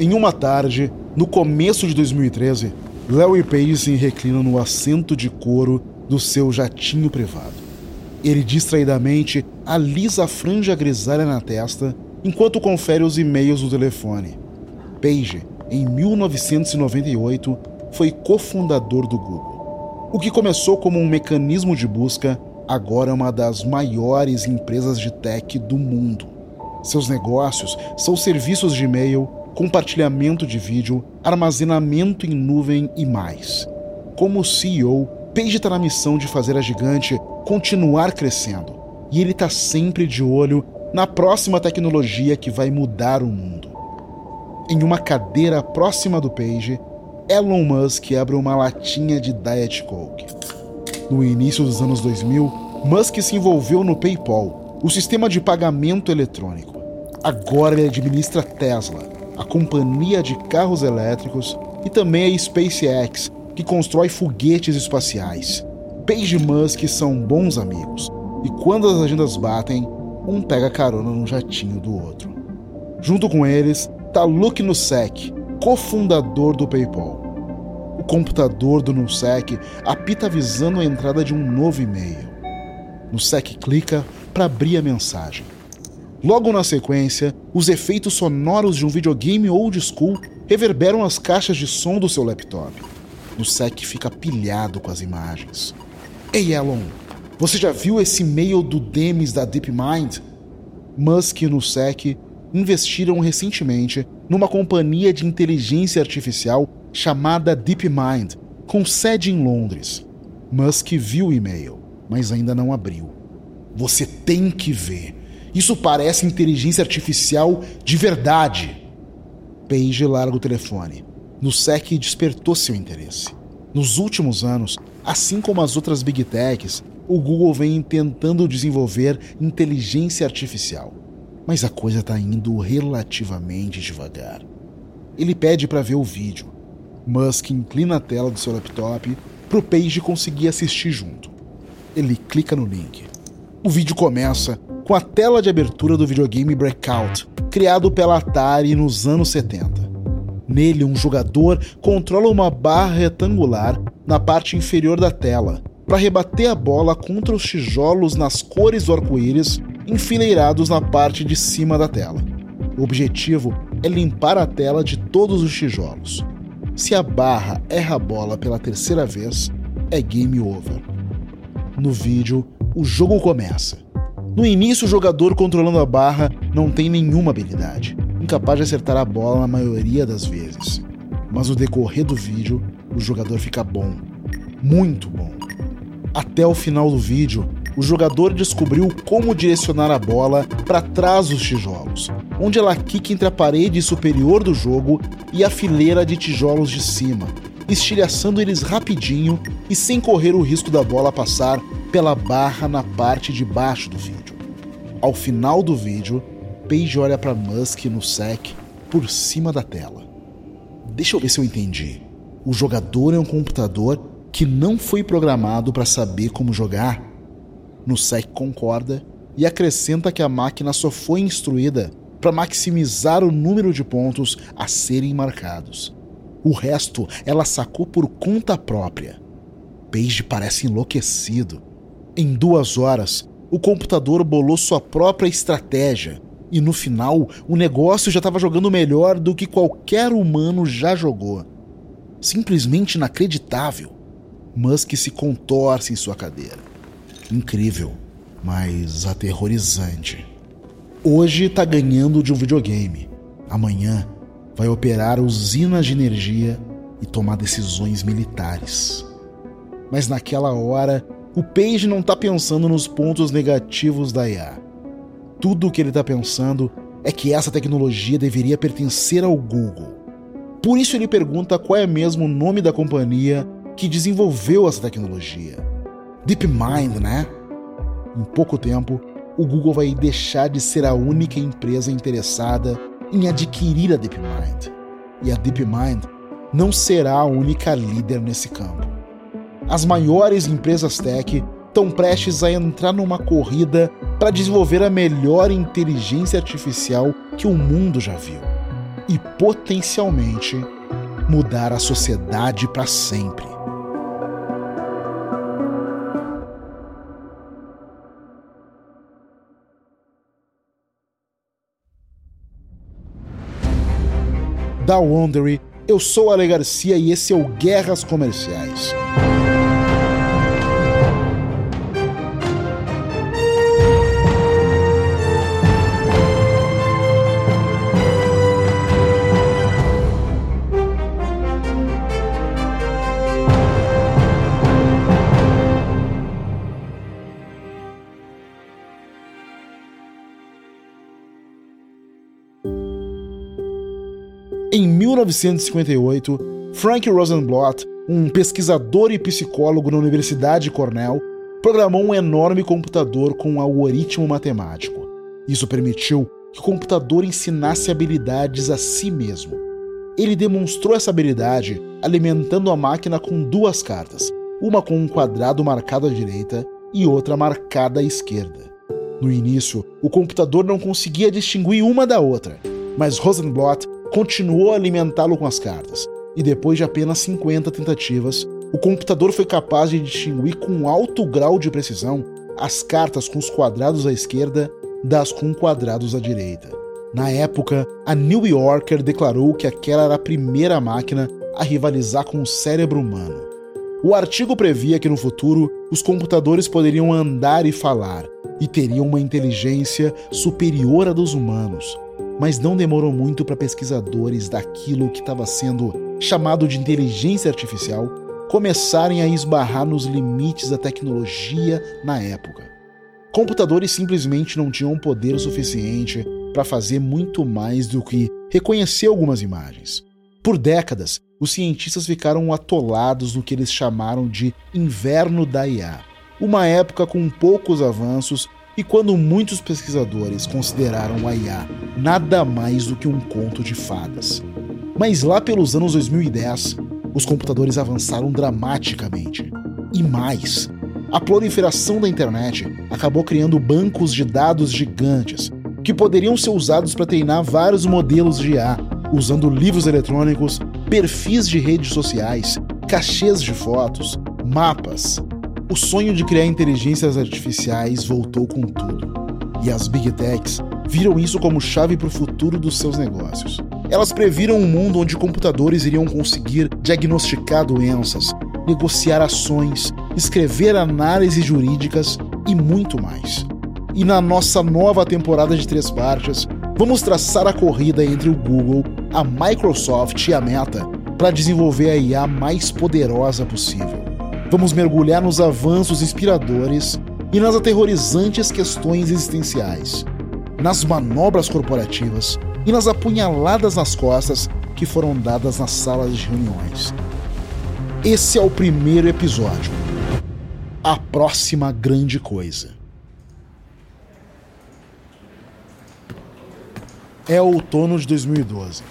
Em uma tarde, no começo de 2013, Larry Page reclina no assento de couro do seu jatinho privado. Ele distraidamente alisa a franja grisalha na testa enquanto confere os e-mails do telefone. Page, em 1998, foi cofundador do Google. O que começou como um mecanismo de busca, agora é uma das maiores empresas de tech do mundo. Seus negócios são serviços de e-mail, compartilhamento de vídeo, armazenamento em nuvem e mais. Como CEO, Page está na missão de fazer a gigante continuar crescendo. E ele está sempre de olho na próxima tecnologia que vai mudar o mundo. Em uma cadeira próxima do Page, Elon Musk abre uma latinha de Diet Coke. No início dos anos 2000, Musk se envolveu no PayPal, o sistema de pagamento eletrônico. Agora ele administra Tesla, a companhia de carros elétricos, e também a SpaceX, que constrói foguetes espaciais. Page e Musk são bons amigos, e quando as agendas batem, um pega carona no jatinho do outro. Junto com eles está Luke Nusek, cofundador do PayPal. O computador do Nusek apita avisando a entrada de um novo e-mail. Nusek clica para abrir a mensagem. Logo na sequência, os efeitos sonoros de um videogame old school reverberam as caixas de som do seu laptop. O Sec fica pilhado com as imagens. Ei, Elon, você já viu esse e-mail do Demis da DeepMind? Musk e Nusek investiram recentemente numa companhia de inteligência artificial chamada DeepMind, com sede em Londres. Musk viu o e-mail, mas ainda não abriu. Você tem que ver. Isso parece inteligência artificial de verdade. Page larga o telefone. Nusek despertou seu interesse. Nos últimos anos, assim como as outras big techs, o Google vem tentando desenvolver inteligência artificial. Mas a coisa está indo relativamente devagar. Ele pede para ver o vídeo. Musk inclina a tela do seu laptop para o Page conseguir assistir junto. Ele clica no link. O vídeo começa com a tela de abertura do videogame Breakout, criado pela Atari nos anos 70. Nele, um jogador controla uma barra retangular na parte inferior da tela para rebater a bola contra os tijolos nas cores do arco-íris enfileirados na parte de cima da tela. O objetivo é limpar a tela de todos os tijolos. Se a barra erra a bola pela terceira vez, é game over. No vídeo, o jogo começa. No início, o jogador controlando a barra não tem nenhuma habilidade, incapaz de acertar a bola na maioria das vezes. Mas no decorrer do vídeo, o jogador fica bom, muito bom. Até o final do vídeo, o jogador descobriu como direcionar a bola para trás dos tijolos, onde ela quica entre a parede superior do jogo e a fileira de tijolos de cima, estilhaçando eles rapidinho e sem correr o risco da bola passar pela barra na parte de baixo do vídeo. Ao final do vídeo, Page olha para Musk no sec por cima da tela. Deixa eu ver se eu entendi. O jogador é um computador que não foi programado para saber como jogar? No sec concorda e acrescenta que a máquina só foi instruída para maximizar o número de pontos a serem marcados. O resto ela sacou por conta própria. Page parece enlouquecido. Em duas horas, o computador bolou sua própria estratégia e no final o negócio já estava jogando melhor do que qualquer humano já jogou. Simplesmente inacreditável. Musk se contorce em sua cadeira. Incrível, mas aterrorizante. Hoje está ganhando de um videogame. Amanhã vai operar usinas de energia e tomar decisões militares. Mas naquela hora o Page não está pensando nos pontos negativos da IA. Tudo o que ele está pensando é que essa tecnologia deveria pertencer ao Google. Por isso ele pergunta qual é mesmo o nome da companhia que desenvolveu essa tecnologia. DeepMind, né? Em pouco tempo, o Google vai deixar de ser a única empresa interessada em adquirir a DeepMind. E a DeepMind não será a única líder nesse campo as maiores empresas tech estão prestes a entrar numa corrida para desenvolver a melhor inteligência artificial que o mundo já viu. e potencialmente mudar a sociedade para sempre. Da Wondery, eu sou Ale Garcia e esse é o Guerras Comerciais. 1958, Frank Rosenblatt, um pesquisador e psicólogo na Universidade de Cornell, programou um enorme computador com um algoritmo matemático. Isso permitiu que o computador ensinasse habilidades a si mesmo. Ele demonstrou essa habilidade alimentando a máquina com duas cartas, uma com um quadrado marcado à direita e outra marcada à esquerda. No início, o computador não conseguia distinguir uma da outra, mas Rosenblatt continuou a alimentá-lo com as cartas, e depois de apenas 50 tentativas, o computador foi capaz de distinguir com alto grau de precisão as cartas com os quadrados à esquerda das com quadrados à direita. Na época, a New Yorker declarou que aquela era a primeira máquina a rivalizar com o cérebro humano. O artigo previa que no futuro os computadores poderiam andar e falar e teriam uma inteligência superior à dos humanos, mas não demorou muito para pesquisadores daquilo que estava sendo chamado de inteligência artificial começarem a esbarrar nos limites da tecnologia na época. Computadores simplesmente não tinham poder suficiente para fazer muito mais do que reconhecer algumas imagens. Por décadas, os cientistas ficaram atolados no que eles chamaram de inverno da IA, uma época com poucos avanços e quando muitos pesquisadores consideraram a IA nada mais do que um conto de fadas. Mas lá pelos anos 2010, os computadores avançaram dramaticamente. E mais, a proliferação da internet acabou criando bancos de dados gigantes que poderiam ser usados para treinar vários modelos de IA, usando livros eletrônicos, perfis de redes sociais, cachês de fotos, mapas, o sonho de criar inteligências artificiais voltou com tudo. E as Big Techs viram isso como chave para o futuro dos seus negócios. Elas previram um mundo onde computadores iriam conseguir diagnosticar doenças, negociar ações, escrever análises jurídicas e muito mais. E na nossa nova temporada de três partes, vamos traçar a corrida entre o Google, a Microsoft e a Meta para desenvolver a IA mais poderosa possível. Vamos mergulhar nos avanços inspiradores e nas aterrorizantes questões existenciais, nas manobras corporativas e nas apunhaladas nas costas que foram dadas nas salas de reuniões. Esse é o primeiro episódio. A próxima grande coisa. É outono de 2012.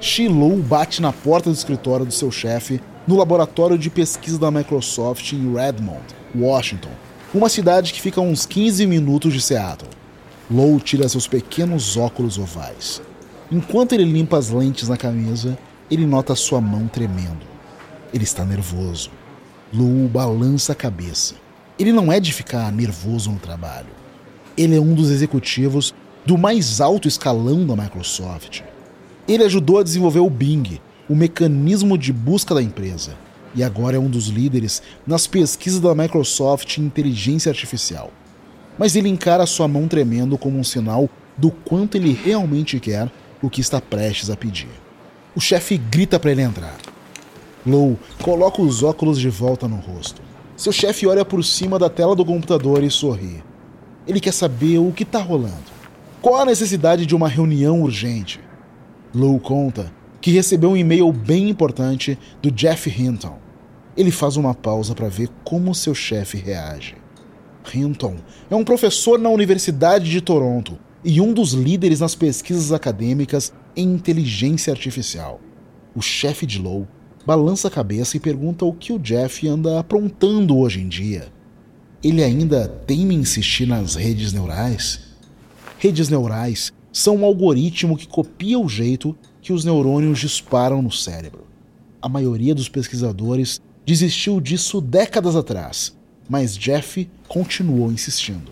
Shiloh bate na porta do escritório do seu chefe no laboratório de pesquisa da Microsoft em Redmond, Washington, uma cidade que fica a uns 15 minutos de Seattle. Low tira seus pequenos óculos ovais. Enquanto ele limpa as lentes na camisa, ele nota sua mão tremendo. Ele está nervoso. Lou balança a cabeça. Ele não é de ficar nervoso no trabalho. Ele é um dos executivos do mais alto escalão da Microsoft. Ele ajudou a desenvolver o Bing, o mecanismo de busca da empresa e agora é um dos líderes nas pesquisas da Microsoft em inteligência artificial. Mas ele encara sua mão tremendo como um sinal do quanto ele realmente quer o que está prestes a pedir. O chefe grita para ele entrar. Lou coloca os óculos de volta no rosto. Seu chefe olha por cima da tela do computador e sorri. Ele quer saber o que está rolando. Qual a necessidade de uma reunião urgente? Lou conta que recebeu um e-mail bem importante do Jeff Hinton. Ele faz uma pausa para ver como seu chefe reage. Hinton é um professor na Universidade de Toronto e um dos líderes nas pesquisas acadêmicas em inteligência artificial. O chefe de Low balança a cabeça e pergunta o que o Jeff anda aprontando hoje em dia. Ele ainda teme insistir nas redes neurais? Redes neurais são um algoritmo que copia o jeito que os neurônios disparam no cérebro. A maioria dos pesquisadores desistiu disso décadas atrás, mas Jeff continuou insistindo.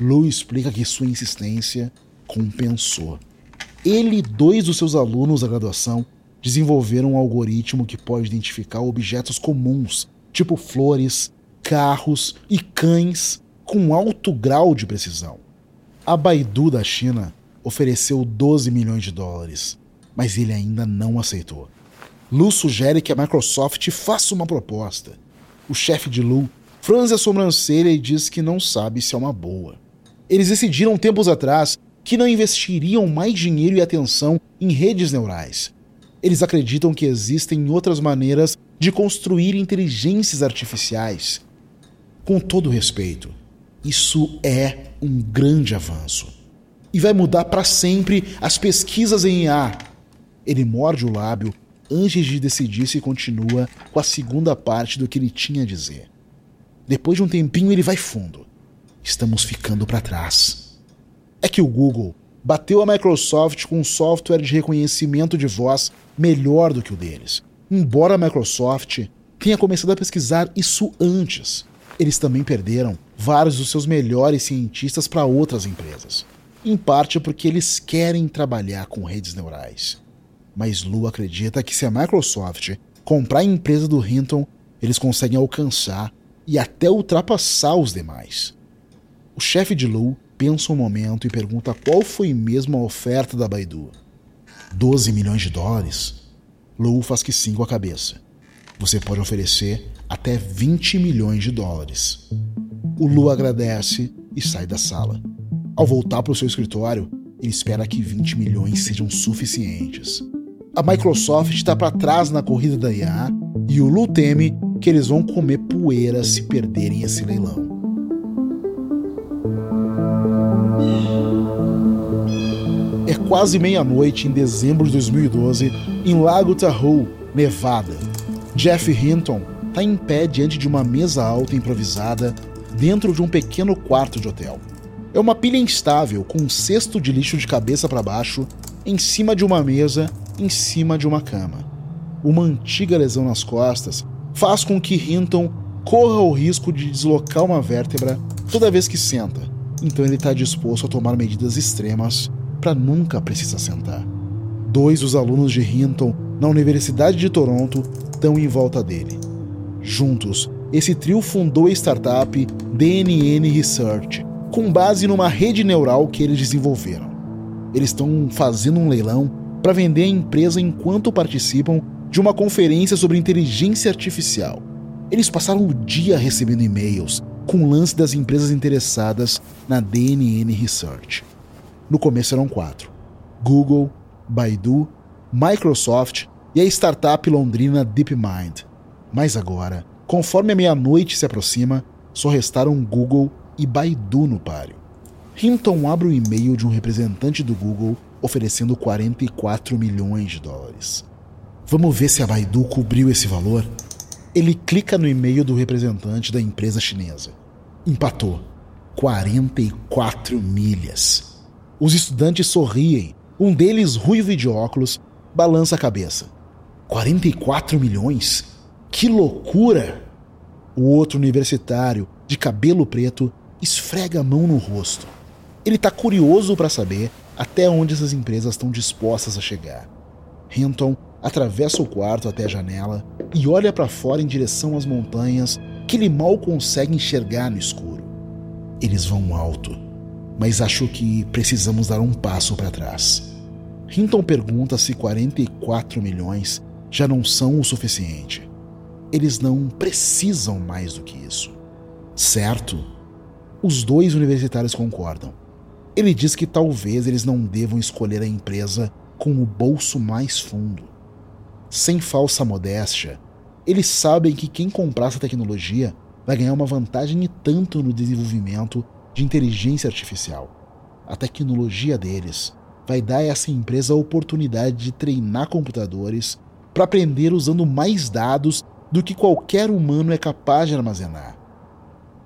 Lou explica que sua insistência compensou. Ele e dois dos seus alunos da graduação desenvolveram um algoritmo que pode identificar objetos comuns, tipo flores, carros e cães, com alto grau de precisão. A Baidu da China ofereceu 12 milhões de dólares, mas ele ainda não aceitou. Lu sugere que a Microsoft faça uma proposta. O chefe de Lu franze a sobrancelha e diz que não sabe se é uma boa. Eles decidiram tempos atrás que não investiriam mais dinheiro e atenção em redes neurais. Eles acreditam que existem outras maneiras de construir inteligências artificiais. Com todo respeito, isso é um grande avanço. E vai mudar para sempre as pesquisas em IA. Ele morde o lábio antes de decidir se continua com a segunda parte do que ele tinha a dizer. Depois de um tempinho, ele vai fundo. Estamos ficando para trás. É que o Google bateu a Microsoft com um software de reconhecimento de voz melhor do que o deles. Embora a Microsoft tenha começado a pesquisar isso antes, eles também perderam vários dos seus melhores cientistas para outras empresas. Em parte porque eles querem trabalhar com redes neurais. Mas Lu acredita que se a Microsoft comprar a empresa do Hinton, eles conseguem alcançar e até ultrapassar os demais. O chefe de Lu pensa um momento e pergunta qual foi mesmo a oferta da Baidu. 12 milhões de dólares? Lou faz que sim com a cabeça. Você pode oferecer até 20 milhões de dólares. O Lu agradece e sai da sala. Ao voltar para o seu escritório, ele espera que 20 milhões sejam suficientes. A Microsoft está para trás na corrida da IA e o Lu teme que eles vão comer poeira se perderem esse leilão. É quase meia-noite em dezembro de 2012 em Lago Tahoe, Nevada. Jeff Hinton está em pé diante de uma mesa alta improvisada dentro de um pequeno quarto de hotel. É uma pilha instável com um cesto de lixo de cabeça para baixo em cima de uma mesa, em cima de uma cama. Uma antiga lesão nas costas faz com que Hinton corra o risco de deslocar uma vértebra toda vez que senta, então ele está disposto a tomar medidas extremas para nunca precisar sentar. Dois dos alunos de Hinton na Universidade de Toronto estão em volta dele. Juntos, esse trio fundou a startup DNN Research, com base numa rede neural que eles desenvolveram. Eles estão fazendo um leilão para vender a empresa enquanto participam de uma conferência sobre inteligência artificial. Eles passaram o dia recebendo e-mails com o lance das empresas interessadas na DNN Research. No começo eram quatro: Google, Baidu, Microsoft e a startup londrina DeepMind. Mas agora, conforme a meia-noite se aproxima, só restaram Google e Baidu no páreo. Hinton abre o e-mail de um representante do Google oferecendo 44 milhões de dólares. Vamos ver se a Baidu cobriu esse valor? Ele clica no e-mail do representante da empresa chinesa. Empatou. 44 milhas. Os estudantes sorriem. Um deles, ruivo e de óculos, balança a cabeça. 44 milhões? Que loucura! O outro universitário, de cabelo preto, esfrega a mão no rosto. Ele está curioso para saber até onde essas empresas estão dispostas a chegar. Hinton atravessa o quarto até a janela e olha para fora em direção às montanhas que ele mal consegue enxergar no escuro. Eles vão alto, mas acho que precisamos dar um passo para trás. Hinton pergunta se 44 milhões já não são o suficiente. Eles não precisam mais do que isso. Certo? Os dois universitários concordam. Ele diz que talvez eles não devam escolher a empresa com o bolso mais fundo. Sem falsa modéstia, eles sabem que quem comprar essa tecnologia vai ganhar uma vantagem e tanto no desenvolvimento de inteligência artificial. A tecnologia deles vai dar a essa empresa a oportunidade de treinar computadores para aprender usando mais dados do que qualquer humano é capaz de armazenar.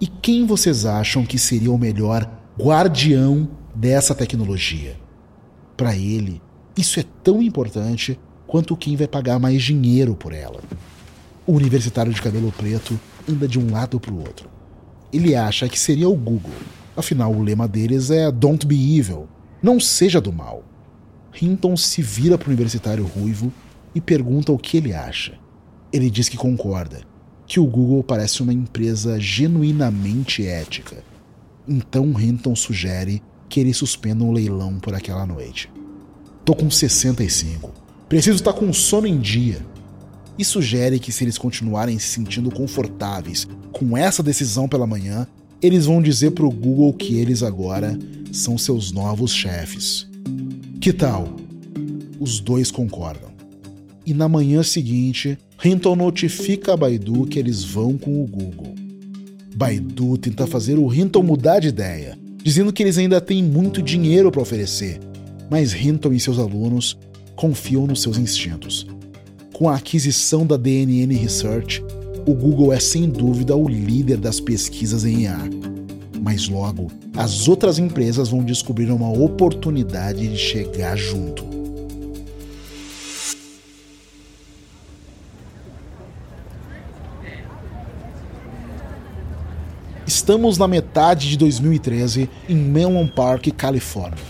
E quem vocês acham que seria o melhor guardião dessa tecnologia? Para ele, isso é tão importante quanto quem vai pagar mais dinheiro por ela. O universitário de cabelo preto anda de um lado para o outro. Ele acha que seria o Google. Afinal, o lema deles é Don't be evil. Não seja do mal. Hinton se vira para o universitário ruivo e pergunta o que ele acha. Ele diz que concorda, que o Google parece uma empresa genuinamente ética. Então Hinton sugere que eles suspendam o leilão por aquela noite. Tô com 65. Preciso estar com sono em dia. E sugere que se eles continuarem se sentindo confortáveis com essa decisão pela manhã, eles vão dizer pro Google que eles agora são seus novos chefes. Que tal? Os dois concordam. E na manhã seguinte, Hinton notifica a Baidu que eles vão com o Google. Baidu tenta fazer o Hinton mudar de ideia, dizendo que eles ainda têm muito dinheiro para oferecer, mas Hinton e seus alunos confiam nos seus instintos. Com a aquisição da DNN Research, o Google é sem dúvida o líder das pesquisas em IA. Mas logo, as outras empresas vão descobrir uma oportunidade de chegar junto. Estamos na metade de 2013 em Menlo Park, Califórnia.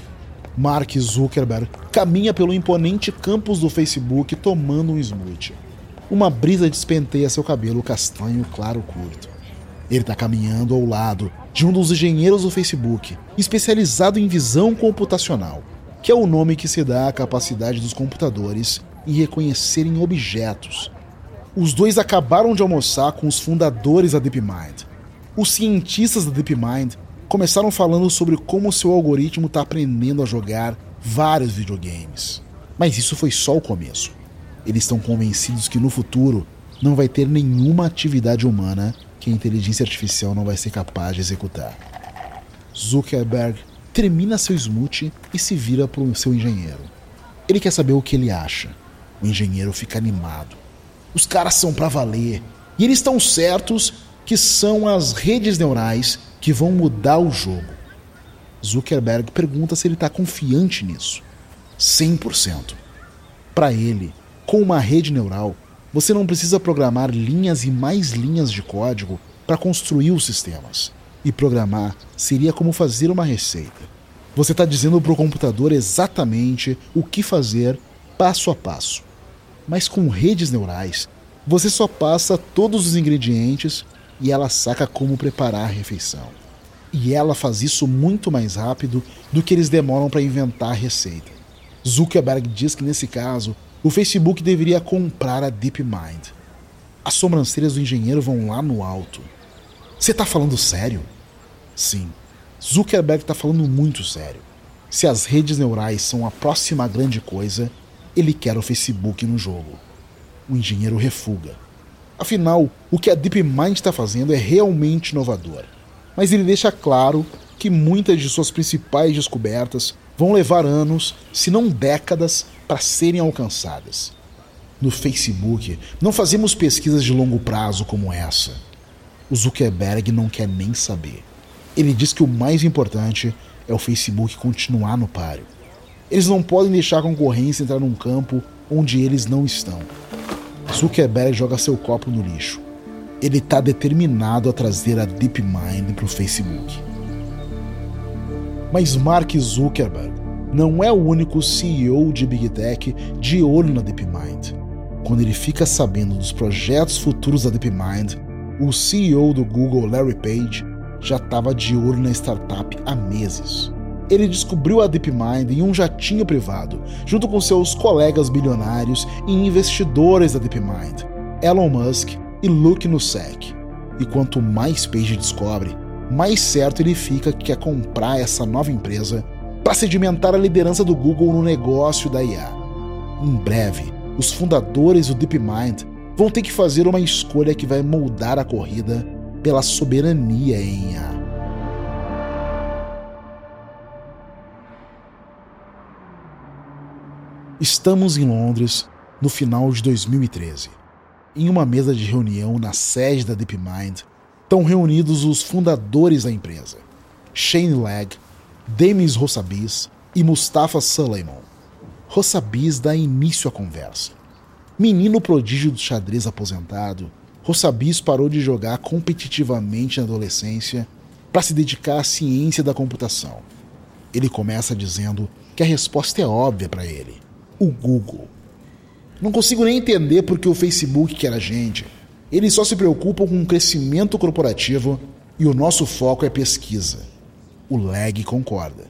Mark Zuckerberg caminha pelo imponente campus do Facebook tomando um smoothie. Uma brisa despenteia seu cabelo castanho claro curto. Ele está caminhando ao lado de um dos engenheiros do Facebook, especializado em visão computacional, que é o nome que se dá à capacidade dos computadores em reconhecerem objetos. Os dois acabaram de almoçar com os fundadores da DeepMind. Os cientistas da DeepMind começaram falando sobre como seu algoritmo está aprendendo a jogar vários videogames. Mas isso foi só o começo. Eles estão convencidos que no futuro não vai ter nenhuma atividade humana que a inteligência artificial não vai ser capaz de executar. Zuckerberg termina seu smoothie e se vira para o seu engenheiro. Ele quer saber o que ele acha. O engenheiro fica animado. Os caras são para valer. E eles estão certos que são as redes neurais que vão mudar o jogo. Zuckerberg pergunta se ele está confiante nisso. 100%. Para ele, com uma rede neural, você não precisa programar linhas e mais linhas de código para construir os sistemas. E programar seria como fazer uma receita. Você está dizendo para o computador exatamente o que fazer passo a passo. Mas com redes neurais, você só passa todos os ingredientes e ela saca como preparar a refeição. E ela faz isso muito mais rápido do que eles demoram para inventar a receita. Zuckerberg diz que nesse caso, o Facebook deveria comprar a DeepMind. As sobrancelhas do engenheiro vão lá no alto. Você está falando sério? Sim. Zuckerberg está falando muito sério. Se as redes neurais são a próxima grande coisa, ele quer o Facebook no jogo. O engenheiro refuga. Afinal, o que a DeepMind está fazendo é realmente inovador. Mas ele deixa claro que muitas de suas principais descobertas vão levar anos, se não décadas, para serem alcançadas. No Facebook, não fazemos pesquisas de longo prazo como essa. O Zuckerberg não quer nem saber. Ele diz que o mais importante é o Facebook continuar no páreo. Eles não podem deixar a concorrência entrar num campo onde eles não estão. Zuckerberg joga seu copo no lixo. Ele está determinado a trazer a DeepMind para o Facebook. Mas Mark Zuckerberg não é o único CEO de Big Tech de olho na DeepMind. Quando ele fica sabendo dos projetos futuros da DeepMind, o CEO do Google, Larry Page, já estava de olho na startup há meses ele descobriu a DeepMind em um jatinho privado, junto com seus colegas bilionários e investidores da DeepMind, Elon Musk e Luke Nussek. E quanto mais Page descobre, mais certo ele fica que quer comprar essa nova empresa para sedimentar a liderança do Google no negócio da IA. Em breve, os fundadores do DeepMind vão ter que fazer uma escolha que vai moldar a corrida pela soberania em IA. Estamos em Londres no final de 2013. Em uma mesa de reunião na sede da DeepMind, estão reunidos os fundadores da empresa: Shane Legg, Demis Rossabis e Mustafa Suleiman. Rossabis dá início à conversa. Menino prodígio do xadrez aposentado, Rossabis parou de jogar competitivamente na adolescência para se dedicar à ciência da computação. Ele começa dizendo que a resposta é óbvia para ele: o Google. Não consigo nem entender porque o Facebook quer a gente. Eles só se preocupam com o crescimento corporativo e o nosso foco é pesquisa. O Leg concorda.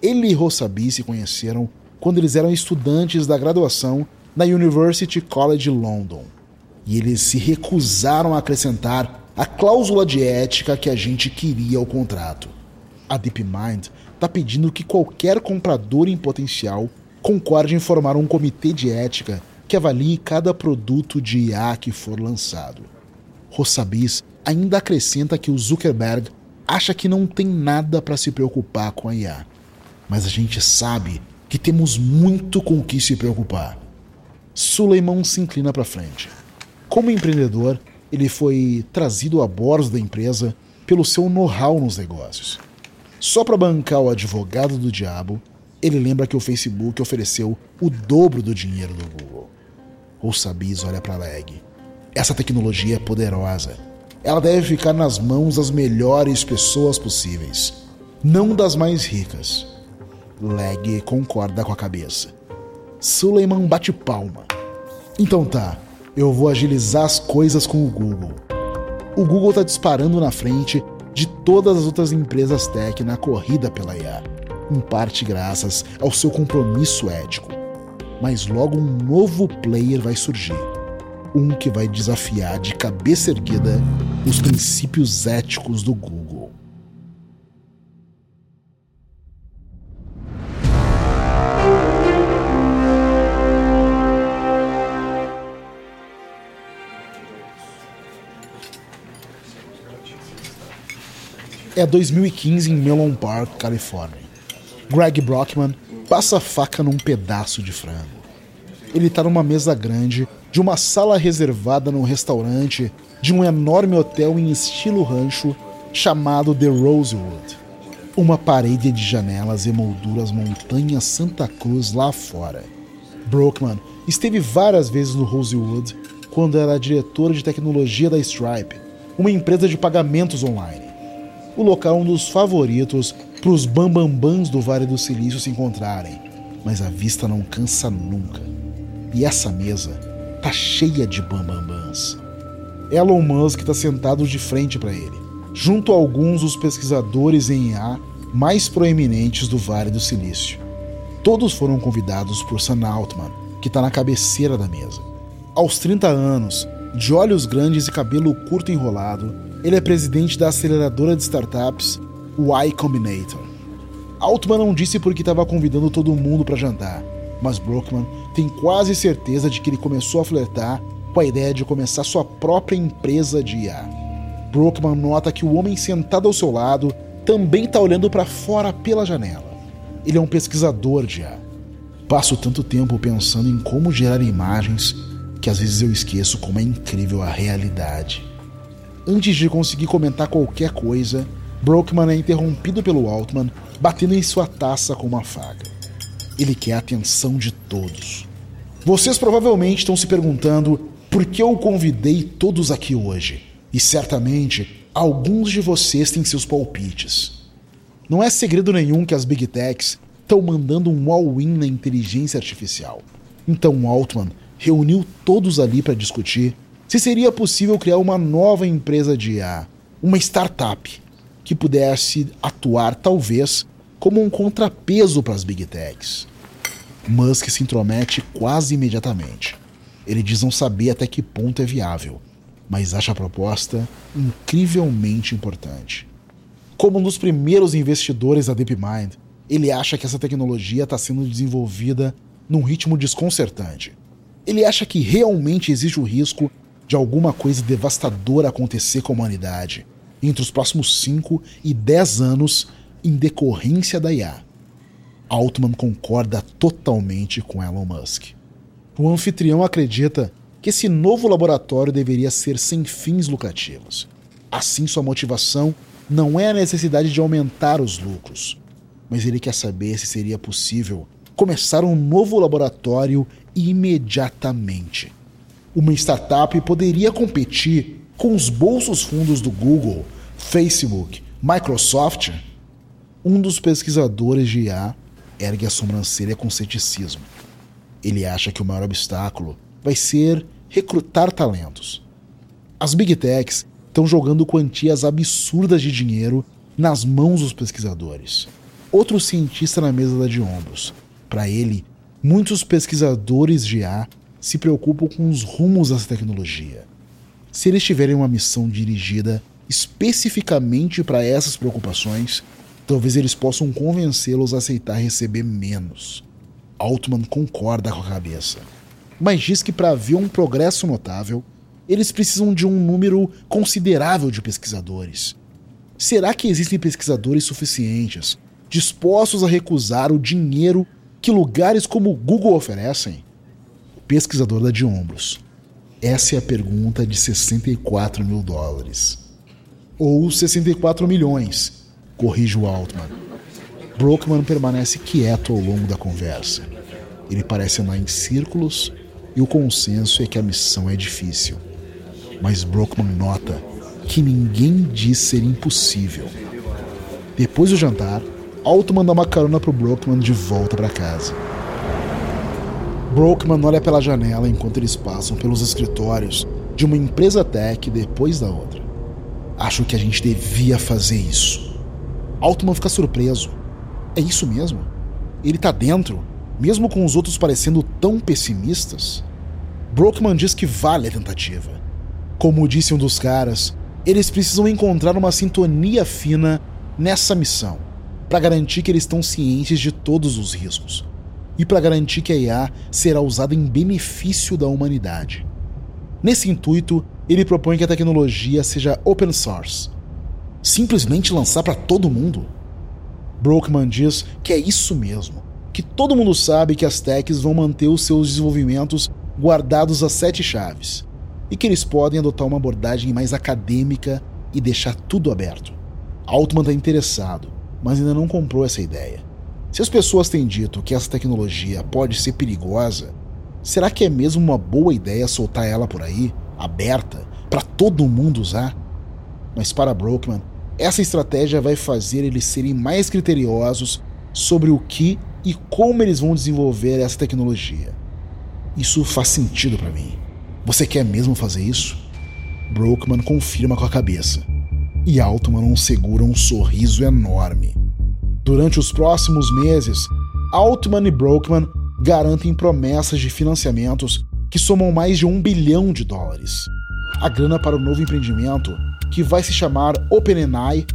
Ele e Rossabi se conheceram quando eles eram estudantes da graduação na University College London. E eles se recusaram a acrescentar a cláusula de ética que a gente queria ao contrato. A DeepMind está pedindo que qualquer comprador em potencial concorde em formar um comitê de ética que avalie cada produto de IA que for lançado. Rossabis ainda acrescenta que o Zuckerberg acha que não tem nada para se preocupar com a IA. Mas a gente sabe que temos muito com o que se preocupar. Suleiman se inclina para frente. Como empreendedor, ele foi trazido a bordo da empresa pelo seu know-how nos negócios. Só para bancar o advogado do diabo, ele lembra que o Facebook ofereceu o dobro do dinheiro do Google. O Sabis olha para Leg. Essa tecnologia é poderosa. Ela deve ficar nas mãos das melhores pessoas possíveis, não das mais ricas. Leg concorda com a cabeça. Suleiman bate palma. Então tá, eu vou agilizar as coisas com o Google. O Google está disparando na frente de todas as outras empresas tech na corrida pela IA, em parte graças ao seu compromisso ético mas logo um novo player vai surgir. Um que vai desafiar de cabeça erguida os princípios éticos do Google. É 2015 em Melon Park, Califórnia. Greg Brockman passa a faca num pedaço de frango. Ele está numa mesa grande de uma sala reservada num restaurante de um enorme hotel em estilo rancho chamado The Rosewood. Uma parede de janelas emoldura as montanhas Santa Cruz lá fora. Brockman esteve várias vezes no Rosewood quando era diretor de tecnologia da Stripe, uma empresa de pagamentos online. O local é um dos favoritos para os bambambãs do Vale do Silício se encontrarem, mas a vista não cansa nunca. E essa mesa tá cheia de bambambãs. Elon Musk está sentado de frente para ele, junto a alguns dos pesquisadores em IA mais proeminentes do Vale do Silício. Todos foram convidados por Sam Altman, que está na cabeceira da mesa. Aos 30 anos, de olhos grandes e cabelo curto enrolado, ele é presidente da aceleradora de startups o Y Combinator. Altman não disse porque estava convidando todo mundo para jantar, mas Brockman tem quase certeza de que ele começou a flertar com a ideia de começar sua própria empresa de IA. Brockman nota que o homem sentado ao seu lado também está olhando para fora pela janela. Ele é um pesquisador de IA. Passo tanto tempo pensando em como gerar imagens que às vezes eu esqueço como é incrível a realidade. Antes de conseguir comentar qualquer coisa, Brockman é interrompido pelo Altman, batendo em sua taça com uma faca. Ele quer a atenção de todos. Vocês provavelmente estão se perguntando por que eu convidei todos aqui hoje. E certamente alguns de vocês têm seus palpites. Não é segredo nenhum que as Big Techs estão mandando um all-in na inteligência artificial. Então Altman reuniu todos ali para discutir se seria possível criar uma nova empresa de IA, uma startup, que pudesse atuar, talvez, como um contrapeso para as big techs. Musk se intromete quase imediatamente. Ele diz não saber até que ponto é viável, mas acha a proposta incrivelmente importante. Como um dos primeiros investidores da DeepMind, ele acha que essa tecnologia está sendo desenvolvida num ritmo desconcertante. Ele acha que realmente existe o risco de alguma coisa devastadora acontecer com a humanidade entre os próximos 5 e 10 anos em decorrência da IA. Altman concorda totalmente com Elon Musk. O anfitrião acredita que esse novo laboratório deveria ser sem fins lucrativos. Assim, sua motivação não é a necessidade de aumentar os lucros. mas ele quer saber se seria possível começar um novo laboratório imediatamente. Uma startup poderia competir com os bolsos fundos do Google, Facebook, Microsoft? Um dos pesquisadores de IA ergue a sobrancelha com ceticismo. Ele acha que o maior obstáculo vai ser recrutar talentos. As Big Techs estão jogando quantias absurdas de dinheiro nas mãos dos pesquisadores. Outro cientista na mesa dá de ombros. Para ele, muitos pesquisadores de IA se preocupam com os rumos dessa tecnologia. Se eles tiverem uma missão dirigida especificamente para essas preocupações, talvez eles possam convencê-los a aceitar receber menos. Altman concorda com a cabeça, mas diz que para haver um progresso notável, eles precisam de um número considerável de pesquisadores. Será que existem pesquisadores suficientes dispostos a recusar o dinheiro que lugares como o Google oferecem? O pesquisador dá de ombros. Essa é a pergunta de 64 mil dólares. Ou 64 milhões, corrige o Altman. Brockman permanece quieto ao longo da conversa. Ele parece andar em círculos e o consenso é que a missão é difícil. Mas Brockman nota que ninguém diz ser impossível. Depois do jantar, Altman dá uma carona pro Brockman de volta para casa. Brockman olha pela janela enquanto eles passam pelos escritórios de uma empresa tech depois da outra. Acho que a gente devia fazer isso. Altman fica surpreso. É isso mesmo? Ele tá dentro, mesmo com os outros parecendo tão pessimistas? Brockman diz que vale a tentativa. Como disse um dos caras, eles precisam encontrar uma sintonia fina nessa missão, para garantir que eles estão cientes de todos os riscos e para garantir que a IA será usada em benefício da humanidade. Nesse intuito, ele propõe que a tecnologia seja open source. Simplesmente lançar para todo mundo? Brockman diz que é isso mesmo, que todo mundo sabe que as techs vão manter os seus desenvolvimentos guardados a sete chaves e que eles podem adotar uma abordagem mais acadêmica e deixar tudo aberto. Altman está interessado, mas ainda não comprou essa ideia. Se as pessoas têm dito que essa tecnologia pode ser perigosa, será que é mesmo uma boa ideia soltar ela por aí, aberta, para todo mundo usar? Mas para Brockman, essa estratégia vai fazer eles serem mais criteriosos sobre o que e como eles vão desenvolver essa tecnologia. Isso faz sentido para mim. Você quer mesmo fazer isso? Brockman confirma com a cabeça. E Altman segura um sorriso enorme. Durante os próximos meses, Altman e Brockman garantem promessas de financiamentos que somam mais de um bilhão de dólares. A grana para o novo empreendimento, que vai se chamar OpenAI,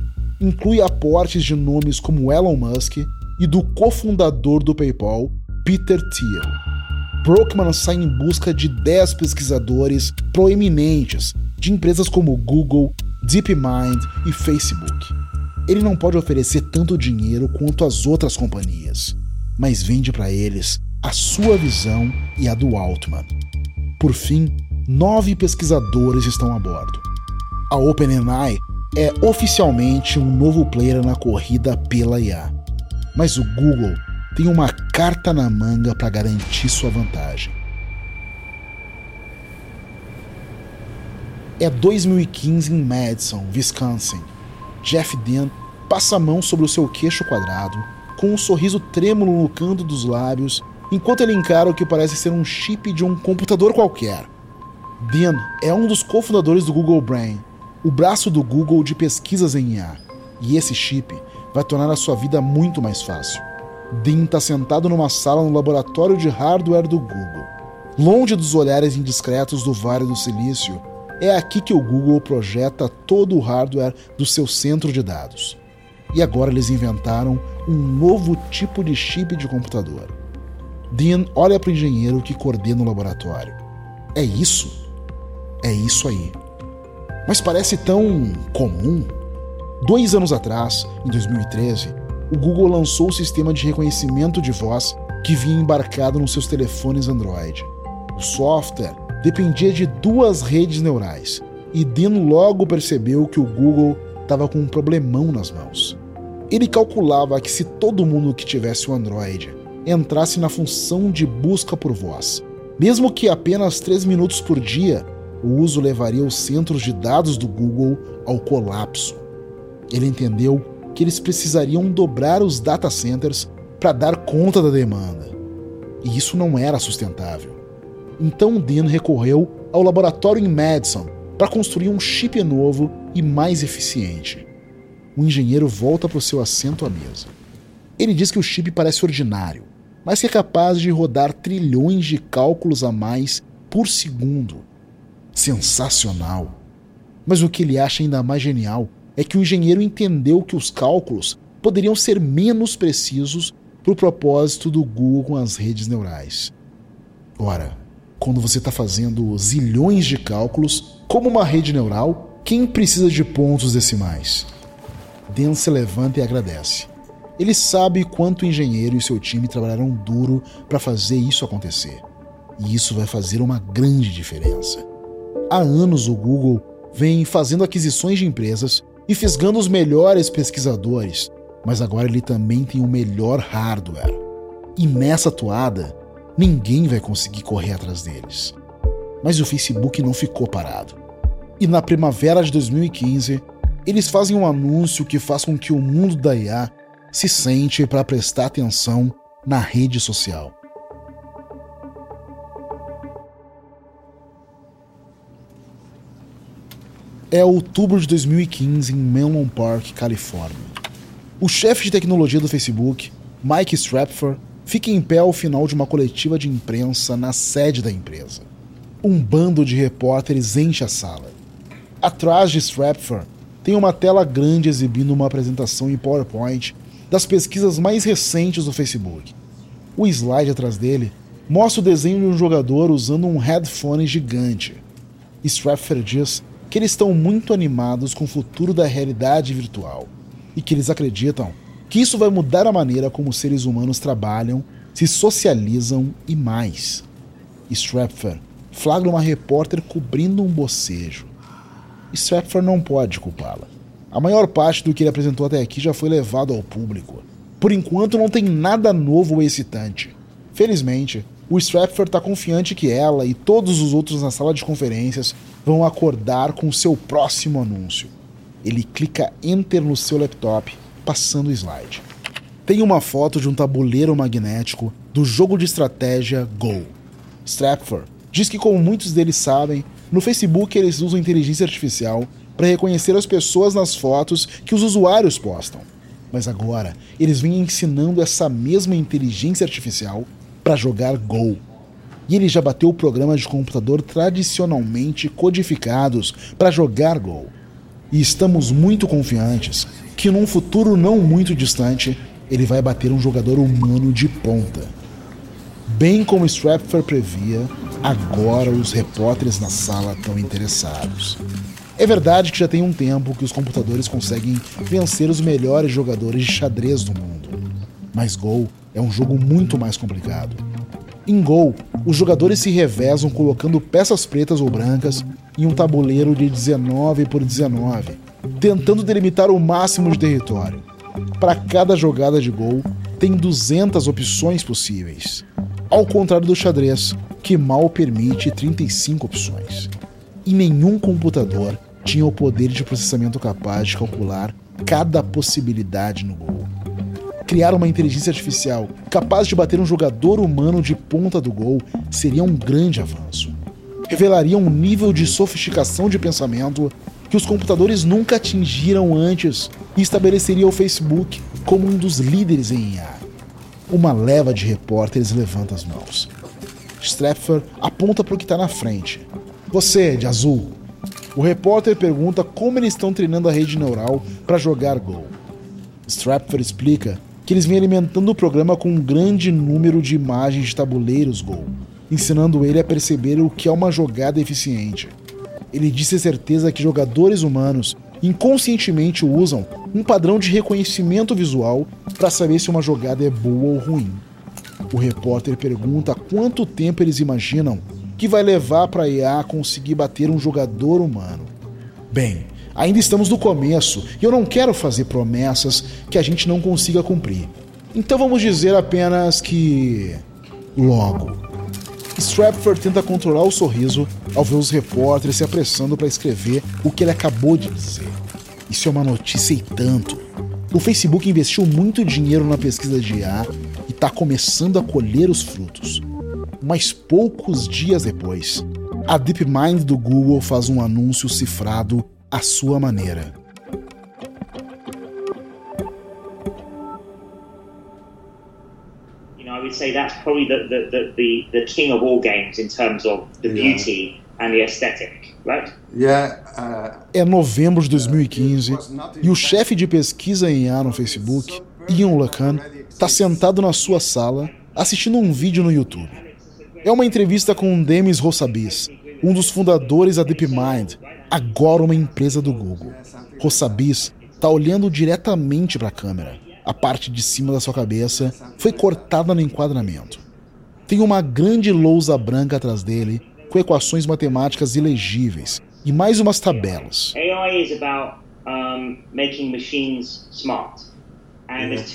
inclui aportes de nomes como Elon Musk e do cofundador do PayPal, Peter Thiel. Brockman sai em busca de 10 pesquisadores proeminentes de empresas como Google, DeepMind e Facebook. Ele não pode oferecer tanto dinheiro quanto as outras companhias, mas vende para eles a sua visão e a do Altman. Por fim, nove pesquisadores estão a bordo. A OpenAI é oficialmente um novo player na corrida pela IA, mas o Google tem uma carta na manga para garantir sua vantagem. É 2015 em Madison, Wisconsin Jeff Dean passa a mão sobre o seu queixo quadrado, com um sorriso trêmulo no canto dos lábios, enquanto ele encara o que parece ser um chip de um computador qualquer. Dean é um dos cofundadores do Google Brain, o braço do Google de pesquisas em IA, e esse chip vai tornar a sua vida muito mais fácil. Dean está sentado numa sala no laboratório de hardware do Google. Longe dos olhares indiscretos do Vale do Silício, é aqui que o Google projeta todo o hardware do seu centro de dados. E agora eles inventaram um novo tipo de chip de computador. Dean olha para o engenheiro que coordena o laboratório. É isso? É isso aí. Mas parece tão comum. Dois anos atrás, em 2013, o Google lançou o sistema de reconhecimento de voz que vinha embarcado nos seus telefones Android. O software dependia de duas redes neurais, e Dean logo percebeu que o Google estava com um problemão nas mãos. Ele calculava que se todo mundo que tivesse o Android entrasse na função de busca por voz, mesmo que apenas 3 minutos por dia, o uso levaria os centros de dados do Google ao colapso. Ele entendeu que eles precisariam dobrar os data centers para dar conta da demanda. E isso não era sustentável. Então Dan recorreu ao laboratório em Madison para construir um chip novo e mais eficiente. O engenheiro volta para o seu assento à mesa. Ele diz que o chip parece ordinário, mas que é capaz de rodar trilhões de cálculos a mais por segundo. Sensacional! Mas o que ele acha ainda mais genial é que o engenheiro entendeu que os cálculos poderiam ser menos precisos para o propósito do Google com as redes neurais. Ora, quando você está fazendo zilhões de cálculos, como uma rede neural, quem precisa de pontos decimais? Dan se levanta e agradece. Ele sabe quanto o engenheiro e seu time trabalharam duro para fazer isso acontecer. E isso vai fazer uma grande diferença. Há anos o Google vem fazendo aquisições de empresas e fisgando os melhores pesquisadores, mas agora ele também tem o melhor hardware. E nessa toada, ninguém vai conseguir correr atrás deles. Mas o Facebook não ficou parado. E na primavera de 2015, eles fazem um anúncio que faz com que o mundo da IA se sente para prestar atenção na rede social. É outubro de 2015 em Menlo Park, Califórnia. O chefe de tecnologia do Facebook, Mike Stratford, fica em pé ao final de uma coletiva de imprensa na sede da empresa. Um bando de repórteres enche a sala. Atrás de Stratford tem uma tela grande exibindo uma apresentação em PowerPoint das pesquisas mais recentes do Facebook. O slide atrás dele mostra o desenho de um jogador usando um headphone gigante. Stratford diz que eles estão muito animados com o futuro da realidade virtual e que eles acreditam que isso vai mudar a maneira como os seres humanos trabalham, se socializam e mais. Stratford flagra uma repórter cobrindo um bocejo. Stratford não pode culpá-la. A maior parte do que ele apresentou até aqui já foi levado ao público. Por enquanto não tem nada novo ou excitante. Felizmente, o Stratford está confiante que ela e todos os outros na sala de conferências vão acordar com seu próximo anúncio. Ele clica Enter no seu laptop, passando o slide. Tem uma foto de um tabuleiro magnético do jogo de estratégia Go. Stratford diz que, como muitos deles sabem, no Facebook eles usam inteligência artificial para reconhecer as pessoas nas fotos que os usuários postam. Mas agora eles vêm ensinando essa mesma inteligência artificial para jogar Go. E ele já bateu o programa de computador tradicionalmente codificados para jogar Go. E estamos muito confiantes que num futuro não muito distante ele vai bater um jogador humano de ponta. Bem como Stratford previa, agora os repórteres na sala estão interessados. É verdade que já tem um tempo que os computadores conseguem vencer os melhores jogadores de xadrez do mundo. Mas Go é um jogo muito mais complicado. Em Go, os jogadores se revezam colocando peças pretas ou brancas em um tabuleiro de 19 por 19, tentando delimitar o máximo de território. Para cada jogada de Go, tem 200 opções possíveis, ao contrário do xadrez, que mal permite 35 opções. E nenhum computador tinha o poder de processamento capaz de calcular cada possibilidade no Go criar uma inteligência artificial capaz de bater um jogador humano de ponta do gol seria um grande avanço. Revelaria um nível de sofisticação de pensamento que os computadores nunca atingiram antes e estabeleceria o Facebook como um dos líderes em IA. Uma leva de repórteres levanta as mãos. Stratford aponta para o que está na frente. Você, de azul. O repórter pergunta como eles estão treinando a rede neural para jogar Go. Stratford explica que eles vêm alimentando o programa com um grande número de imagens de tabuleiros Go, ensinando ele a perceber o que é uma jogada eficiente. Ele disse a certeza que jogadores humanos inconscientemente usam um padrão de reconhecimento visual para saber se uma jogada é boa ou ruim. O repórter pergunta quanto tempo eles imaginam que vai levar para a IA conseguir bater um jogador humano. Bem, Ainda estamos no começo e eu não quero fazer promessas que a gente não consiga cumprir. Então vamos dizer apenas que. Logo. Stratford tenta controlar o sorriso ao ver os repórteres se apressando para escrever o que ele acabou de dizer. Isso é uma notícia e tanto. O Facebook investiu muito dinheiro na pesquisa de IA e está começando a colher os frutos. Mas poucos dias depois, a DeepMind do Google faz um anúncio cifrado à sua maneira. Would say that's probably the, the, the, the, king of all games in terms of the beauty and the aesthetic, right? Uh, é novembro de 2015 e o chefe de pesquisa em IA no Facebook, Ian Lacan, está sentado na sua sala assistindo um vídeo no YouTube. É uma entrevista com Demis Rossabis, um dos fundadores da DeepMind, agora uma empresa do Google. Rossabis está olhando diretamente para a câmera. A parte de cima da sua cabeça foi cortada no enquadramento. Tem uma grande lousa branca atrás dele, com equações matemáticas ilegíveis e mais umas tabelas.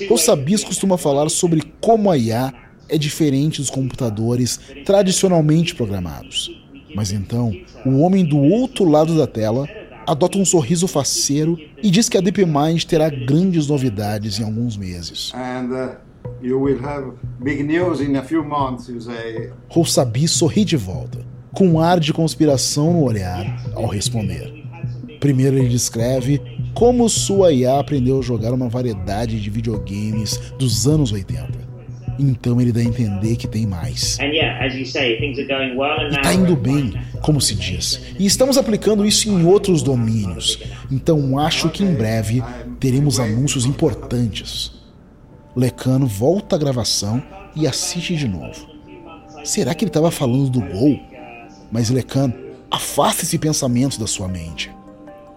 Rossabis costuma falar sobre como a IA é diferente dos computadores tradicionalmente programados. Mas então, o homem do outro lado da tela adota um sorriso faceiro e diz que a DeepMind terá grandes novidades em alguns meses. Rousabi sorri de volta, com um ar de conspiração no olhar, ao responder. Primeiro ele descreve como sua IA aprendeu a jogar uma variedade de videogames dos anos 80 então ele dá a entender que tem mais. E tá indo bem, como se diz. E estamos aplicando isso em outros domínios. Então acho que em breve teremos anúncios importantes. Lecano volta à gravação e assiste de novo. Será que ele estava falando do gol? Mas Lecano, afasta esse pensamento da sua mente.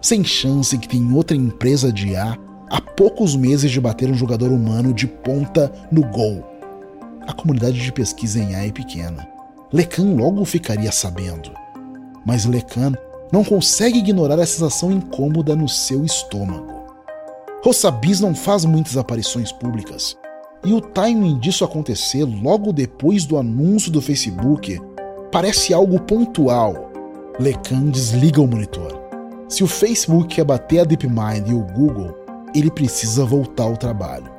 Sem chance que tem outra empresa de A há poucos meses de bater um jogador humano de ponta no gol a comunidade de pesquisa em A é pequena. Lecan logo ficaria sabendo. Mas Lecan não consegue ignorar a sensação incômoda no seu estômago. Rossabis não faz muitas aparições públicas, e o timing disso acontecer logo depois do anúncio do Facebook parece algo pontual. Lecan desliga o monitor. Se o Facebook quer bater a DeepMind e o Google, ele precisa voltar ao trabalho.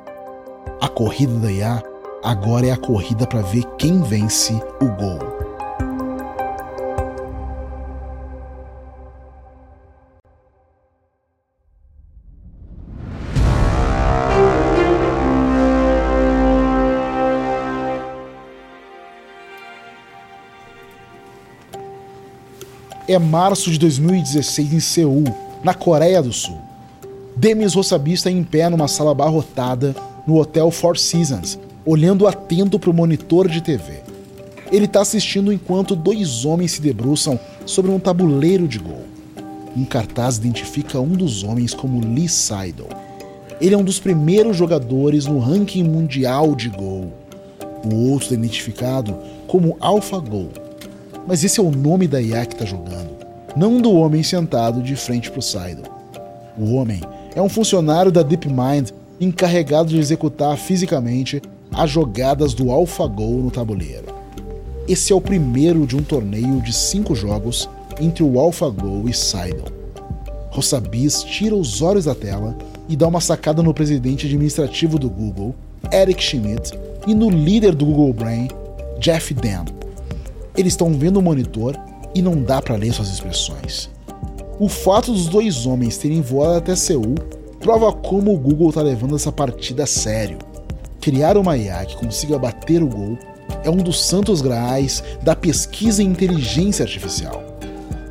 A corrida da IA Agora é a corrida para ver quem vence o gol. É março de 2016 em Seul, na Coreia do Sul. Demis Rossabi está em pé numa sala abarrotada no Hotel Four Seasons, olhando atento para o monitor de TV. Ele está assistindo enquanto dois homens se debruçam sobre um tabuleiro de gol. Um cartaz identifica um dos homens como Lee Seidel. Ele é um dos primeiros jogadores no ranking mundial de gol. O outro é identificado como AlphaGo. Mas esse é o nome da IA que está jogando, não do homem sentado de frente para o Seidel. O homem é um funcionário da DeepMind encarregado de executar fisicamente as jogadas do AlphaGo no tabuleiro. Esse é o primeiro de um torneio de cinco jogos entre o AlphaGo e Sidon. Rossabis tira os olhos da tela e dá uma sacada no presidente administrativo do Google, Eric Schmidt, e no líder do Google Brain, Jeff Dan. Eles estão vendo o monitor e não dá para ler suas expressões. O fato dos dois homens terem voado até Seul prova como o Google está levando essa partida a sério Criar uma IA que consiga bater o gol é um dos santos graais da pesquisa em inteligência artificial.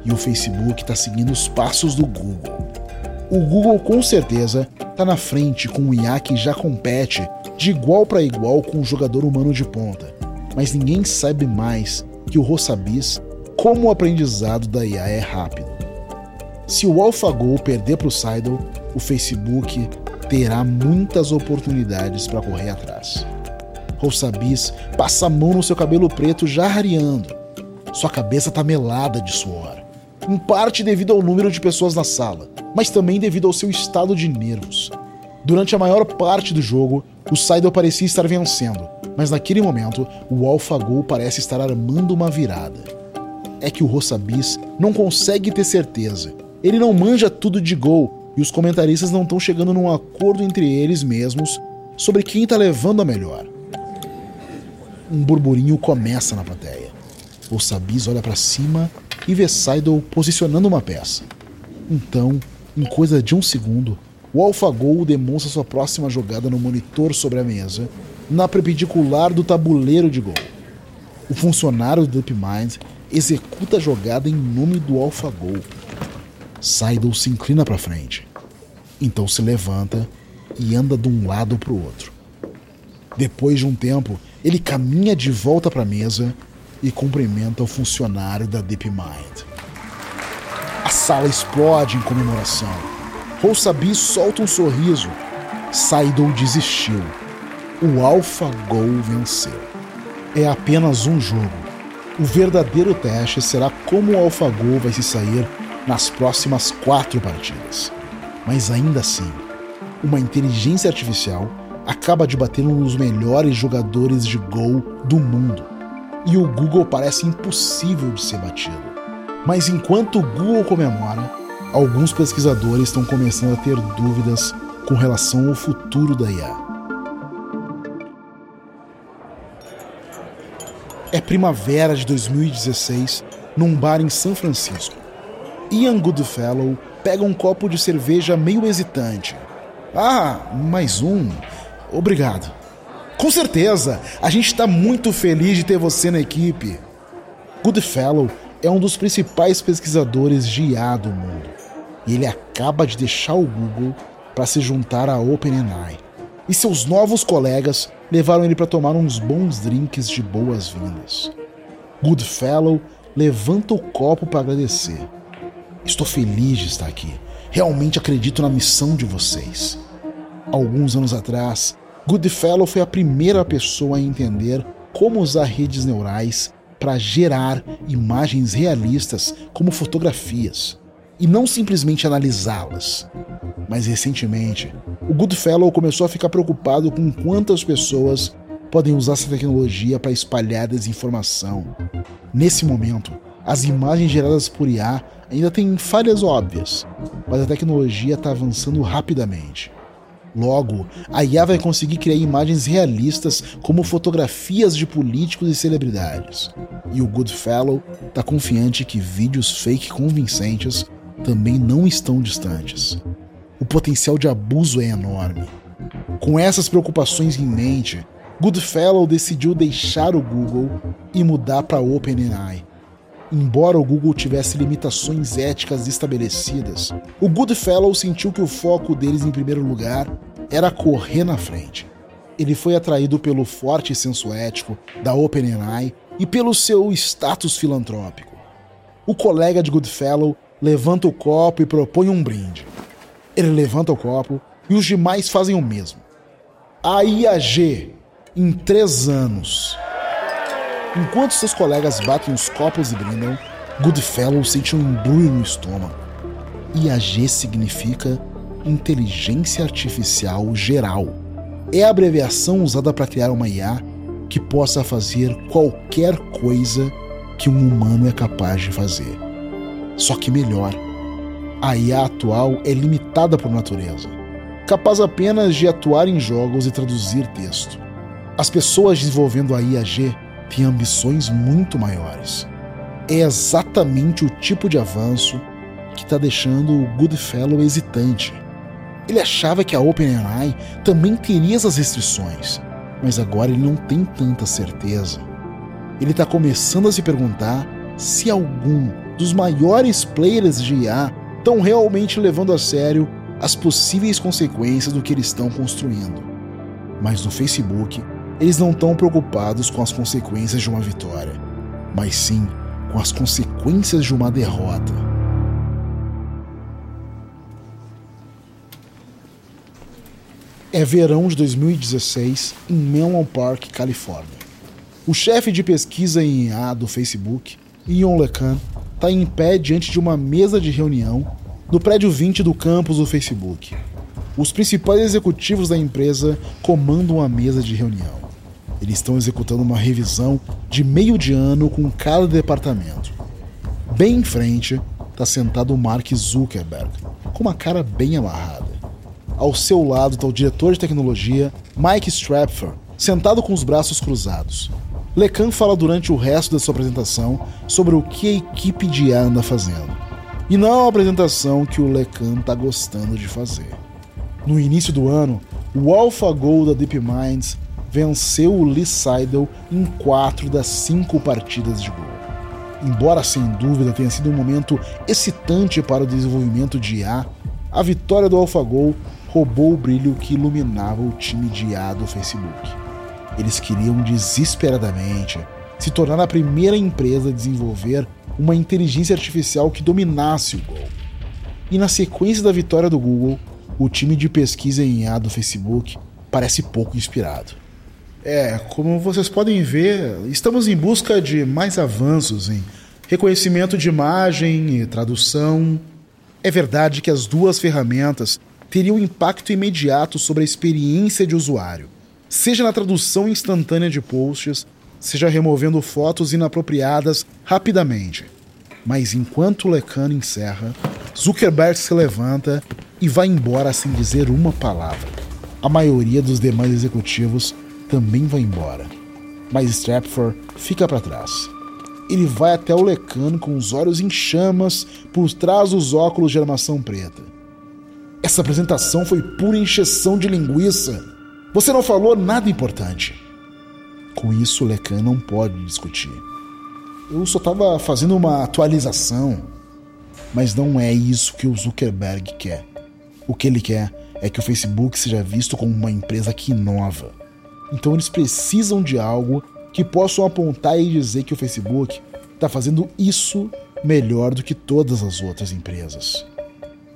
E o Facebook está seguindo os passos do Google. O Google com certeza está na frente com o IA que já compete de igual para igual com o jogador humano de ponta. Mas ninguém sabe mais que o Rossabis como o aprendizado da IA é rápido. Se o AlphaGo perder para o Seidel, o Facebook terá muitas oportunidades para correr atrás. Roussabis passa a mão no seu cabelo preto já rareando. Sua cabeça está melada de suor. em parte devido ao número de pessoas na sala, mas também devido ao seu estado de nervos. Durante a maior parte do jogo, o Seidel parecia estar vencendo, mas naquele momento o AlphaGo parece estar armando uma virada. É que o Rossabis não consegue ter certeza. Ele não manja tudo de Gol e os comentaristas não estão chegando num acordo entre eles mesmos sobre quem está levando a melhor. Um burburinho começa na plateia. O Sabis olha para cima e vê Seidel posicionando uma peça. Então, em coisa de um segundo, o AlphaGo demonstra sua próxima jogada no monitor sobre a mesa, na perpendicular do tabuleiro de gol. O funcionário do DeepMind executa a jogada em nome do AlphaGo. Seidel se inclina para frente. Então se levanta e anda de um lado para o outro. Depois de um tempo, ele caminha de volta para a mesa e cumprimenta o funcionário da DeepMind. A sala explode em comemoração. Rousabi solta um sorriso. Saidou desistiu. O AlphaGo venceu. É apenas um jogo. O verdadeiro teste será como o AlphaGo vai se sair nas próximas quatro partidas. Mas ainda assim, uma inteligência artificial acaba de bater um dos melhores jogadores de Go do mundo. E o Google parece impossível de ser batido. Mas enquanto o Google comemora, alguns pesquisadores estão começando a ter dúvidas com relação ao futuro da IA. É primavera de 2016 num bar em São Francisco. Ian Goodfellow pega um copo de cerveja meio hesitante. Ah, mais um. Obrigado. Com certeza, a gente está muito feliz de ter você na equipe. Goodfellow é um dos principais pesquisadores de IA do mundo. E ele acaba de deixar o Google para se juntar à OpenAI. E seus novos colegas levaram ele para tomar uns bons drinks de boas-vindas. Goodfellow levanta o copo para agradecer. Estou feliz de estar aqui. Realmente acredito na missão de vocês. Alguns anos atrás, Goodfellow foi a primeira pessoa a entender como usar redes neurais para gerar imagens realistas como fotografias e não simplesmente analisá-las. Mas recentemente, o Goodfellow começou a ficar preocupado com quantas pessoas podem usar essa tecnologia para espalhar desinformação. Nesse momento, as imagens geradas por IA ainda têm falhas óbvias, mas a tecnologia está avançando rapidamente. Logo, a IA vai conseguir criar imagens realistas como fotografias de políticos e celebridades. E o Goodfellow está confiante que vídeos fake convincentes também não estão distantes. O potencial de abuso é enorme. Com essas preocupações em mente, Goodfellow decidiu deixar o Google e mudar para OpenAI Embora o Google tivesse limitações éticas estabelecidas, o Goodfellow sentiu que o foco deles, em primeiro lugar, era correr na frente. Ele foi atraído pelo forte senso ético da OpenAI e pelo seu status filantrópico. O colega de Goodfellow levanta o copo e propõe um brinde. Ele levanta o copo e os demais fazem o mesmo. A IAG, em três anos, Enquanto seus colegas batem os copos e brindam, Goodfellow sente um embrulho no estômago. IAG significa Inteligência Artificial Geral. É a abreviação usada para criar uma IA que possa fazer qualquer coisa que um humano é capaz de fazer. Só que melhor. A IA atual é limitada por natureza, capaz apenas de atuar em jogos e traduzir texto. As pessoas desenvolvendo a IAG tem ambições muito maiores. É exatamente o tipo de avanço que está deixando o Goodfellow hesitante. Ele achava que a OpenAI também teria essas restrições, mas agora ele não tem tanta certeza. Ele está começando a se perguntar se algum dos maiores players de IA estão realmente levando a sério as possíveis consequências do que eles estão construindo. Mas no Facebook, eles não estão preocupados com as consequências de uma vitória, mas sim com as consequências de uma derrota. É verão de 2016 em Menlo Park, Califórnia. O chefe de pesquisa em IA do Facebook, Ion LeCun, está em pé diante de uma mesa de reunião no prédio 20 do campus do Facebook. Os principais executivos da empresa comandam a mesa de reunião. Eles estão executando uma revisão de meio de ano com cada departamento. Bem em frente está sentado o Mark Zuckerberg, com uma cara bem amarrada. Ao seu lado está o diretor de tecnologia, Mike Strapfer, sentado com os braços cruzados. Lecan fala durante o resto da sua apresentação sobre o que a equipe de IA anda fazendo. E não é uma apresentação que o Lecan está gostando de fazer. No início do ano, o AlphaGo da DeepMinds venceu o Lee Seidel em quatro das cinco partidas de gol. Embora sem dúvida tenha sido um momento excitante para o desenvolvimento de IA, a vitória do AlphaGo roubou o brilho que iluminava o time de IA do Facebook. Eles queriam desesperadamente se tornar a primeira empresa a desenvolver uma inteligência artificial que dominasse o Go. E na sequência da vitória do Google, o time de pesquisa em IA do Facebook parece pouco inspirado. É, como vocês podem ver, estamos em busca de mais avanços em reconhecimento de imagem e tradução. É verdade que as duas ferramentas teriam impacto imediato sobre a experiência de usuário, seja na tradução instantânea de posts, seja removendo fotos inapropriadas rapidamente. Mas enquanto Lecano encerra, Zuckerberg se levanta e vai embora sem dizer uma palavra. A maioria dos demais executivos também vai embora, mas Stratford fica para trás. Ele vai até o Lecano com os olhos em chamas por trás dos óculos de armação preta. Essa apresentação foi pura encheção de linguiça. Você não falou nada importante. Com isso, o Lecan não pode discutir. Eu só estava fazendo uma atualização. Mas não é isso que o Zuckerberg quer. O que ele quer é que o Facebook seja visto como uma empresa que inova. Então eles precisam de algo que possam apontar e dizer que o Facebook está fazendo isso melhor do que todas as outras empresas.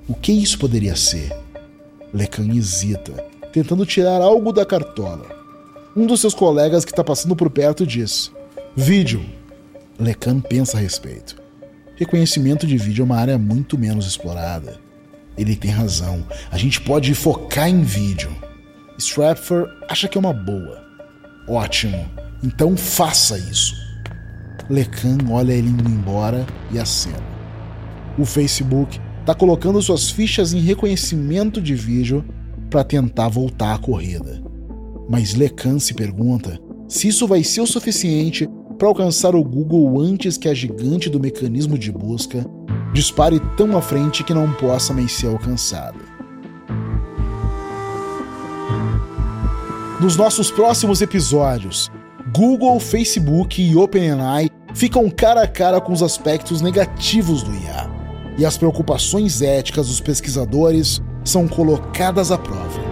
O que isso poderia ser? Lecan hesita, tentando tirar algo da cartola. Um dos seus colegas que está passando por perto diz: Vídeo. Lecan pensa a respeito. Reconhecimento de vídeo é uma área muito menos explorada. Ele tem razão. A gente pode focar em vídeo. Stratford acha que é uma boa. Ótimo. Então faça isso. Lecan olha ele indo embora e acena. O Facebook está colocando suas fichas em reconhecimento de vídeo para tentar voltar à corrida. Mas Lecan se pergunta se isso vai ser o suficiente para alcançar o Google antes que a gigante do mecanismo de busca dispare tão à frente que não possa mais ser alcançada. Nos nossos próximos episódios, Google, Facebook e OpenAI ficam cara a cara com os aspectos negativos do IA, e as preocupações éticas dos pesquisadores são colocadas à prova.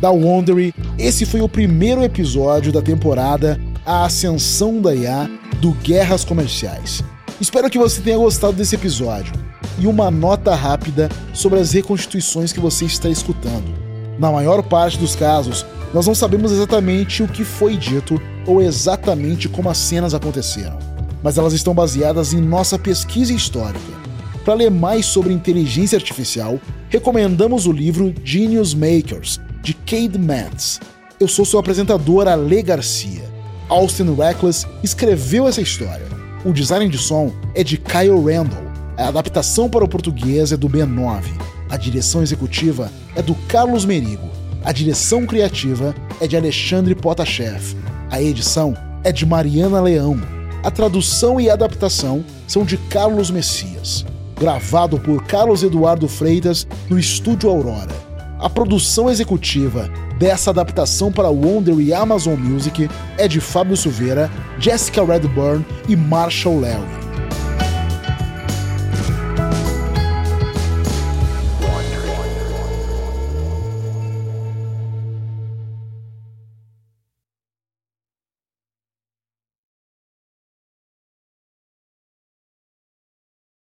Da Wondery, esse foi o primeiro episódio da temporada A Ascensão da IA do Guerras Comerciais. Espero que você tenha gostado desse episódio. E uma nota rápida sobre as reconstituições que você está escutando. Na maior parte dos casos, nós não sabemos exatamente o que foi dito ou exatamente como as cenas aconteceram, mas elas estão baseadas em nossa pesquisa histórica. Para ler mais sobre inteligência artificial, recomendamos o livro Genius Makers, de Cade Mans. Eu sou seu apresentador, Ale Garcia. Austin Reckless escreveu essa história. O design de som é de Kyle Randall. A adaptação para o português é do B9. A direção executiva é do Carlos Merigo. A direção criativa é de Alexandre Potashev. A edição é de Mariana Leão. A tradução e adaptação são de Carlos Messias. Gravado por Carlos Eduardo Freitas no Estúdio Aurora. A produção executiva dessa adaptação para Wonder e Amazon Music é de Fábio Silveira, Jessica Redburn e Marshall Larry.